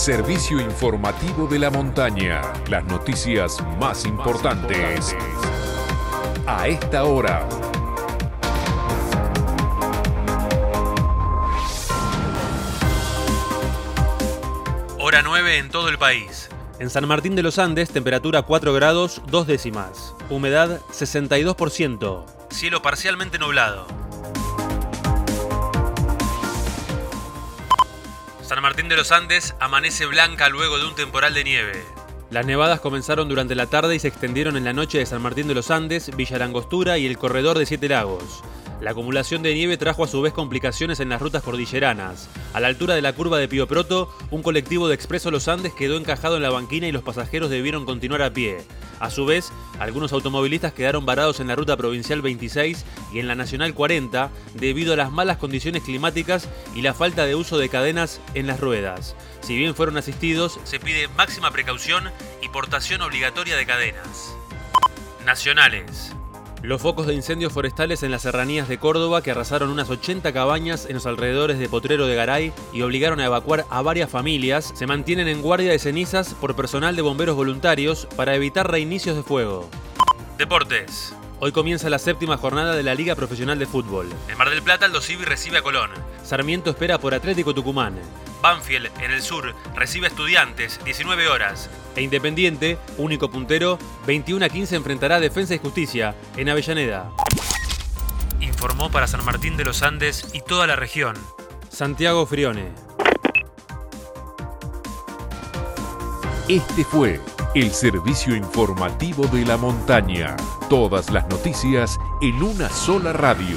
servicio informativo de la montaña. Las noticias más importantes a esta hora. Hora 9 en todo el país. En San Martín de los Andes, temperatura 4 grados, 2 décimas. Humedad 62%. Cielo parcialmente nublado. San Martín de los Andes amanece blanca luego de un temporal de nieve. Las nevadas comenzaron durante la tarde y se extendieron en la noche de San Martín de los Andes, Villa Langostura y el corredor de Siete Lagos. La acumulación de nieve trajo a su vez complicaciones en las rutas cordilleranas. A la altura de la curva de Pío Proto, un colectivo de Expreso Los Andes quedó encajado en la banquina y los pasajeros debieron continuar a pie. A su vez, algunos automovilistas quedaron varados en la ruta provincial 26 y en la nacional 40 debido a las malas condiciones climáticas y la falta de uso de cadenas en las ruedas. Si bien fueron asistidos, se pide máxima precaución y portación obligatoria de cadenas. Nacionales. Los focos de incendios forestales en las serranías de Córdoba que arrasaron unas 80 cabañas en los alrededores de Potrero de Garay y obligaron a evacuar a varias familias se mantienen en guardia de cenizas por personal de bomberos voluntarios para evitar reinicios de fuego. Deportes. Hoy comienza la séptima jornada de la Liga Profesional de Fútbol. En Mar del Plata, el Civi recibe a Colón. Sarmiento espera por Atlético Tucumán. Banfield, en el sur, recibe a Estudiantes, 19 horas. E Independiente, único puntero, 21 a 15 enfrentará a Defensa y Justicia, en Avellaneda. Informó para San Martín de los Andes y toda la región. Santiago Frione. Este fue el servicio informativo de la montaña. Todas las noticias en una sola radio.